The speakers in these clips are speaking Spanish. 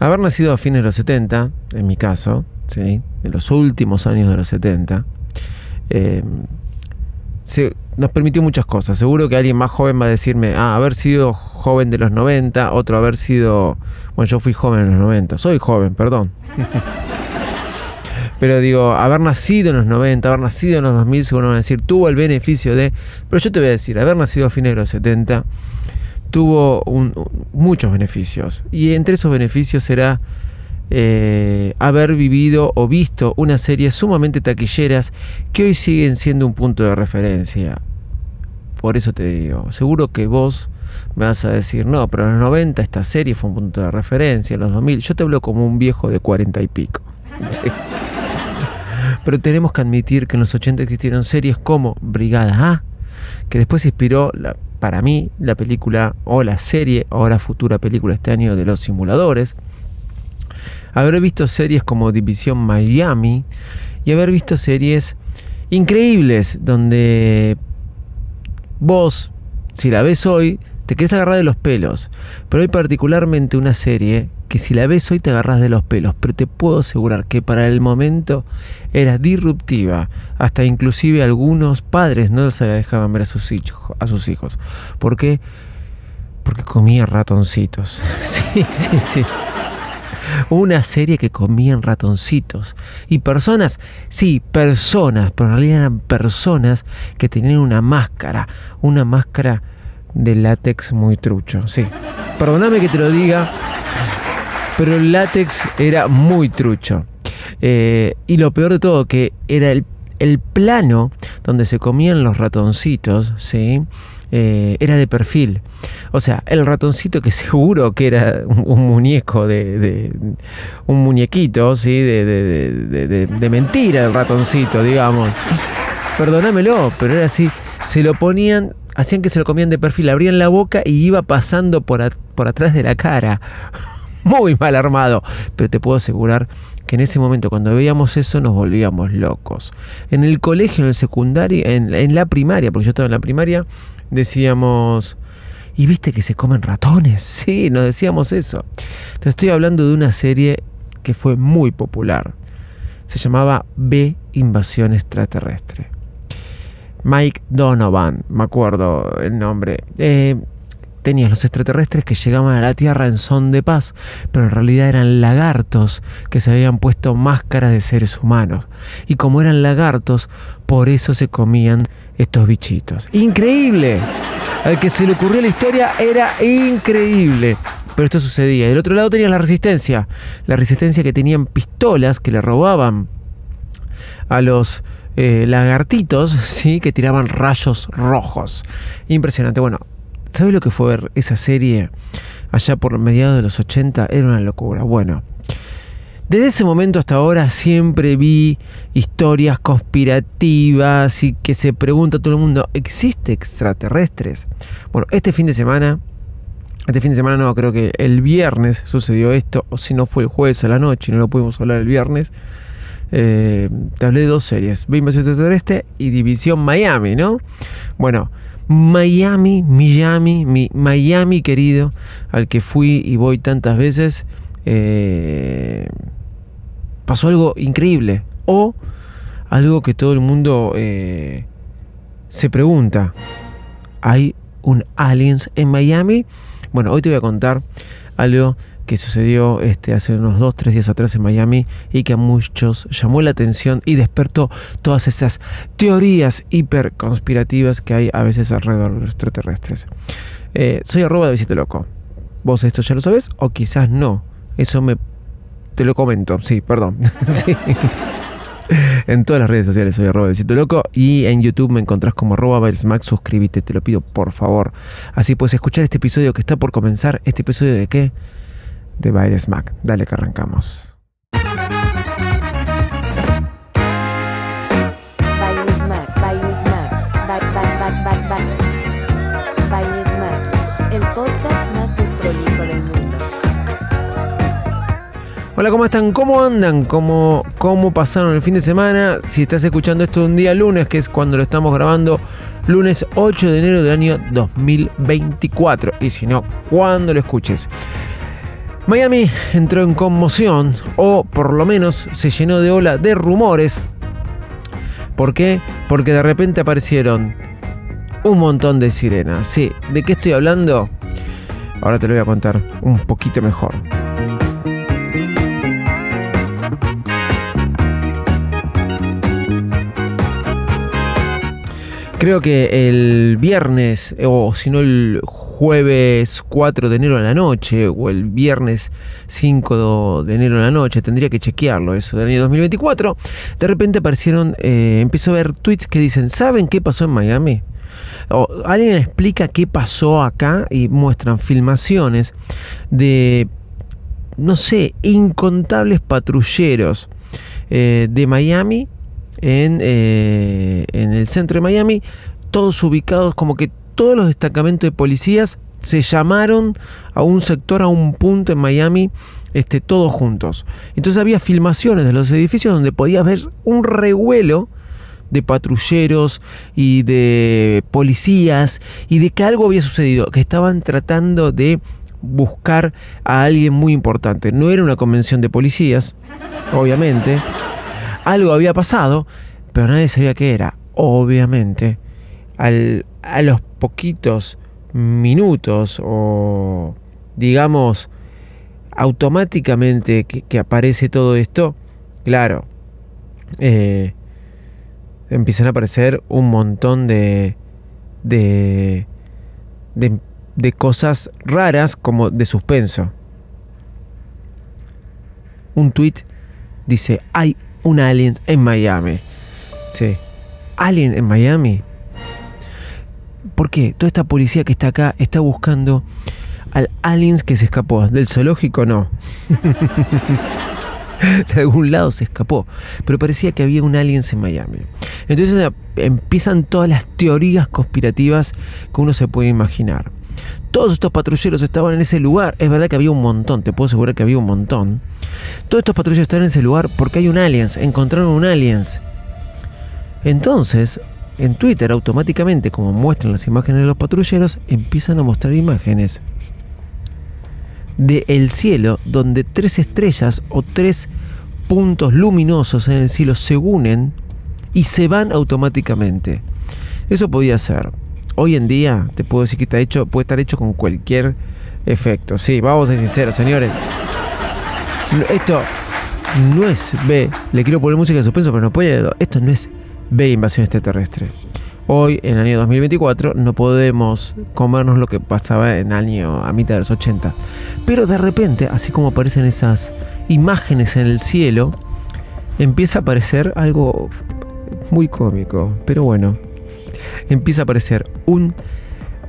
haber nacido a fines de los 70, en mi caso, ¿sí? en los últimos años de los 70, eh, nos permitió muchas cosas. Seguro que alguien más joven va a decirme, ah, haber sido joven de los 90, otro haber sido, bueno, yo fui joven en los 90, soy joven, perdón. Pero digo, haber nacido en los 90, haber nacido en los 2000, seguro van a decir, tuvo el beneficio de... Pero yo te voy a decir, haber nacido a fines de los 70 tuvo muchos beneficios. Y entre esos beneficios será eh, haber vivido o visto una serie sumamente taquilleras que hoy siguen siendo un punto de referencia. Por eso te digo, seguro que vos me vas a decir, no, pero en los 90 esta serie fue un punto de referencia, en los 2000, yo te hablo como un viejo de 40 y pico. Pero tenemos que admitir que en los 80 existieron series como Brigada A, que después inspiró la, para mí la película o la serie, o la futura película este año de los simuladores. Haber visto series como División Miami y haber visto series increíbles donde vos, si la ves hoy, te querés agarrar de los pelos. Pero hay particularmente una serie que si la ves hoy te agarras de los pelos, pero te puedo asegurar que para el momento era disruptiva. Hasta inclusive algunos padres no se la dejaban ver a sus hijos. A sus hijos. ¿Por qué? Porque comía ratoncitos. sí, sí, sí. Una serie que comían ratoncitos. Y personas, sí, personas, pero en realidad eran personas que tenían una máscara. Una máscara de látex muy trucho. Sí. Perdóname que te lo diga, pero el látex era muy trucho. Eh, y lo peor de todo, que era el, plano donde se comían los ratoncitos, ¿sí? Eh, era de perfil. O sea, el ratoncito que seguro que era un, muñeco de, un muñequito, ¿sí? De, de, de, mentira el ratoncito, digamos. Perdónamelo, pero era así. Se lo ponían, hacían que se lo comían de perfil, abrían la boca y iba pasando por, por atrás de la cara muy mal armado. Pero te puedo asegurar que en ese momento cuando veíamos eso nos volvíamos locos. En el colegio, en el secundario, en, la primaria, porque yo estaba en la primaria, decíamos... ¿Y viste que se comen ratones? Sí, nos decíamos eso. Te estoy hablando de una serie que fue muy popular. Se llamaba B Invasión Extraterrestre. Mike Donovan, me acuerdo el nombre. Eh, tenías los extraterrestres que llegaban a la Tierra en son de paz, pero en realidad eran lagartos que se habían puesto máscaras de seres humanos. Y como eran lagartos, por eso se comían estos bichitos. ¡Increíble! Al que se le ocurrió la historia era increíble. Pero esto sucedía. Del otro lado tenías la resistencia. La resistencia que tenían pistolas que le robaban a los eh, lagartitos, ¿sí? que tiraban rayos rojos. Impresionante. Bueno, ¿Sabes lo que fue ver esa serie allá por mediados de los 80? Era una locura. Bueno, desde ese momento hasta ahora siempre vi historias conspirativas y que se pregunta a todo el mundo, ¿existe extraterrestres? Bueno, este fin de semana, este fin de semana no, creo que el viernes sucedió esto, o si no fue el jueves a la noche, no lo pudimos hablar el viernes. Eh, te hablé de dos series, Invasión Extraterrestre y División Miami, ¿no? Bueno, Miami, Miami, mi Miami querido, al que fui y voy tantas veces, eh, pasó algo increíble. O algo que todo el mundo eh, se pregunta. ¿Hay un aliens en Miami? Bueno, hoy te voy a contar algo que sucedió este, hace unos 2, 3 días atrás en Miami y que a muchos llamó la atención y despertó todas esas teorías hiper conspirativas que hay a veces alrededor de los extraterrestres. Eh, soy arroba de Visite Loco. ¿Vos esto ya lo sabes o quizás no? Eso me... Te lo comento, sí, perdón. En todas las redes sociales soy arroba Visito Loco y en YouTube me encontrás como arroba Suscríbete, te lo pido por favor. Así puedes escuchar este episodio que está por comenzar. ¿Este episodio de qué? De Baile Smack. Dale que arrancamos. Hola, ¿cómo están? ¿Cómo andan? ¿Cómo, ¿Cómo pasaron el fin de semana? Si estás escuchando esto un día lunes, que es cuando lo estamos grabando, lunes 8 de enero del año 2024. Y si no, cuando lo escuches. Miami entró en conmoción, o por lo menos se llenó de ola de rumores. ¿Por qué? Porque de repente aparecieron un montón de sirenas. Sí, ¿de qué estoy hablando? Ahora te lo voy a contar un poquito mejor. Creo que el viernes, o si no el jueves 4 de enero a la noche, o el viernes 5 de enero a la noche, tendría que chequearlo eso del año 2024, de repente aparecieron, eh, empezó a ver tweets que dicen, ¿saben qué pasó en Miami? O alguien explica qué pasó acá y muestran filmaciones de, no sé, incontables patrulleros eh, de Miami en, eh, en el centro de Miami, todos ubicados como que todos los destacamentos de policías se llamaron a un sector, a un punto en Miami, este, todos juntos. Entonces había filmaciones de los edificios donde podías ver un revuelo de patrulleros y de policías y de que algo había sucedido, que estaban tratando de buscar a alguien muy importante. No era una convención de policías, obviamente. Algo había pasado, pero nadie sabía qué era. Obviamente, al, a los poquitos minutos o digamos automáticamente que, aparece todo esto, claro, eh, empiezan a aparecer un montón de, de, de, de cosas raras como de suspenso. Un tweet dice, hay un alien en Miami. Sí. ¿Alien en Miami? ¿Por qué? Toda esta policía que está acá está buscando al aliens que se escapó. Del zoológico no. de algún lado se escapó. Pero parecía que había un aliens en Miami. Entonces empiezan todas las teorías conspirativas que uno se puede imaginar. Todos estos patrulleros estaban en ese lugar. Es verdad que había un montón, te puedo asegurar que había un montón. Todos estos patrulleros estaban en ese lugar porque hay un aliens. Encontraron un aliens. Entonces, en Twitter automáticamente, como muestran las imágenes de los patrulleros, empiezan a mostrar imágenes de el cielo donde tres estrellas o tres puntos luminosos en el cielo se unen y se van automáticamente. Eso podía ser. Hoy en día te puedo decir que está hecho, puede estar hecho con cualquier efecto. Sí, vamos a ser sinceros, señores. Esto no es B. Le quiero poner música de suspenso, pero no puedo. Esto no es B invasión extraterrestre. Hoy, en el año 2024, no podemos comernos lo que pasaba en año a mitad de los 80. Pero de repente, así como aparecen esas imágenes en el cielo, empieza a aparecer algo muy cómico. Pero bueno, empieza a aparecer un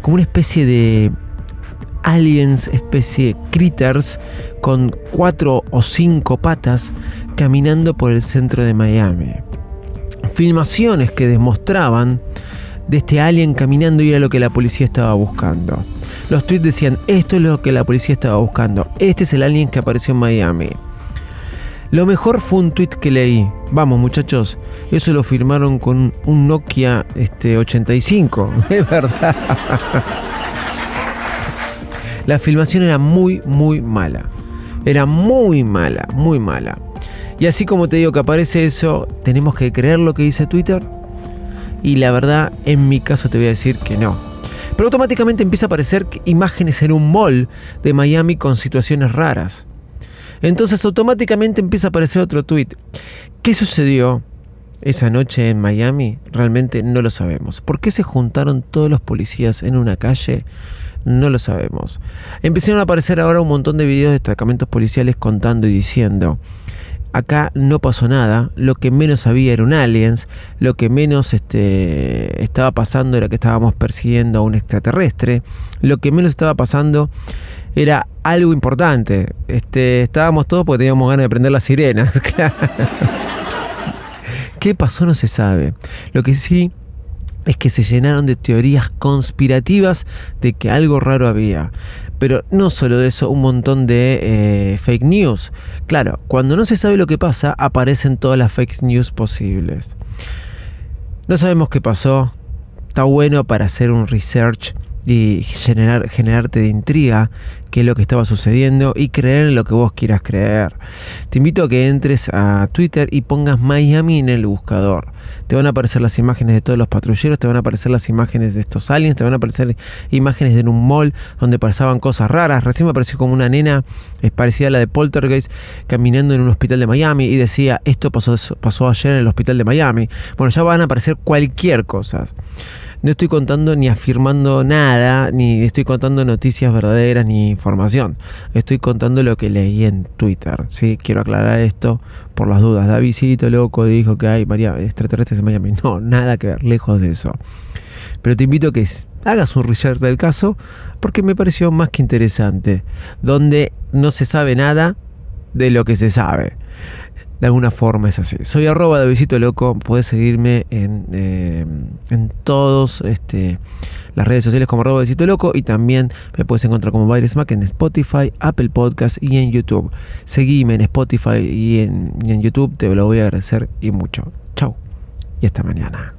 como una especie de aliens, especie critters con cuatro o cinco patas caminando por el centro de Miami. Filmaciones que demostraban de este alien caminando y era lo que la policía estaba buscando. Los tweets decían, esto es lo que la policía estaba buscando, este es el alien que apareció en Miami. Lo mejor fue un tweet que leí. Vamos muchachos, eso lo firmaron con un Nokia este, 85. Es verdad. La filmación era muy, muy mala. Era muy mala, muy mala. Y así como te digo que aparece eso, tenemos que creer lo que dice Twitter. Y la verdad, en mi caso te voy a decir que no. Pero automáticamente empieza a aparecer imágenes en un mall de Miami con situaciones raras. Entonces automáticamente empieza a aparecer otro tweet. ¿Qué sucedió esa noche en Miami? Realmente no lo sabemos. ¿Por qué se juntaron todos los policías en una calle? No lo sabemos. Empezaron a aparecer ahora un montón de videos de destacamentos policiales contando y diciendo acá no pasó nada, lo que menos había era un aliens, lo que menos este, estaba pasando era que estábamos persiguiendo a un extraterrestre, lo que menos estaba pasando era algo importante, este, estábamos todos porque teníamos ganas de prender las sirenas, ¿Qué pasó? No se sabe. Lo que sí es que se llenaron de teorías conspirativas de que algo raro había. Pero no solo de eso, un montón de eh, fake news. Claro, cuando no se sabe lo que pasa, aparecen todas las fake news posibles. No sabemos qué pasó. Está bueno para hacer un research y generar, generarte de intriga qué es lo que estaba sucediendo y creer lo que vos quieras creer. Te invito a que entres a Twitter y pongas Miami en el buscador. Te van a aparecer las imágenes de todos los patrulleros, te van a aparecer las imágenes de estos aliens, te van a aparecer imágenes de un mall donde pasaban cosas raras. Recién me apareció como una nena, es parecida a la de Poltergeist, caminando en un hospital de Miami y decía, esto pasó, pasó ayer en el hospital de Miami. Bueno, ya van a aparecer cualquier cosa. No estoy contando ni afirmando nada, ni estoy contando noticias verdaderas ni información. Estoy contando lo que leí en Twitter. ¿sí? Quiero aclarar esto por las dudas. Davidito loco dijo que hay María extraterrestres en Miami. No, nada que ver, lejos de eso. Pero te invito a que hagas un research del caso porque me pareció más que interesante. Donde no se sabe nada de lo que se sabe de alguna forma es así. Soy arroba de Visito Loco, puedes seguirme en, eh, en todos este, las redes sociales como arroba Visito Loco y también me puedes encontrar como Baires Mac en Spotify, Apple Podcast y en YouTube. Seguime en Spotify y en, y en YouTube, te lo voy a agradecer y mucho. Chau y hasta mañana.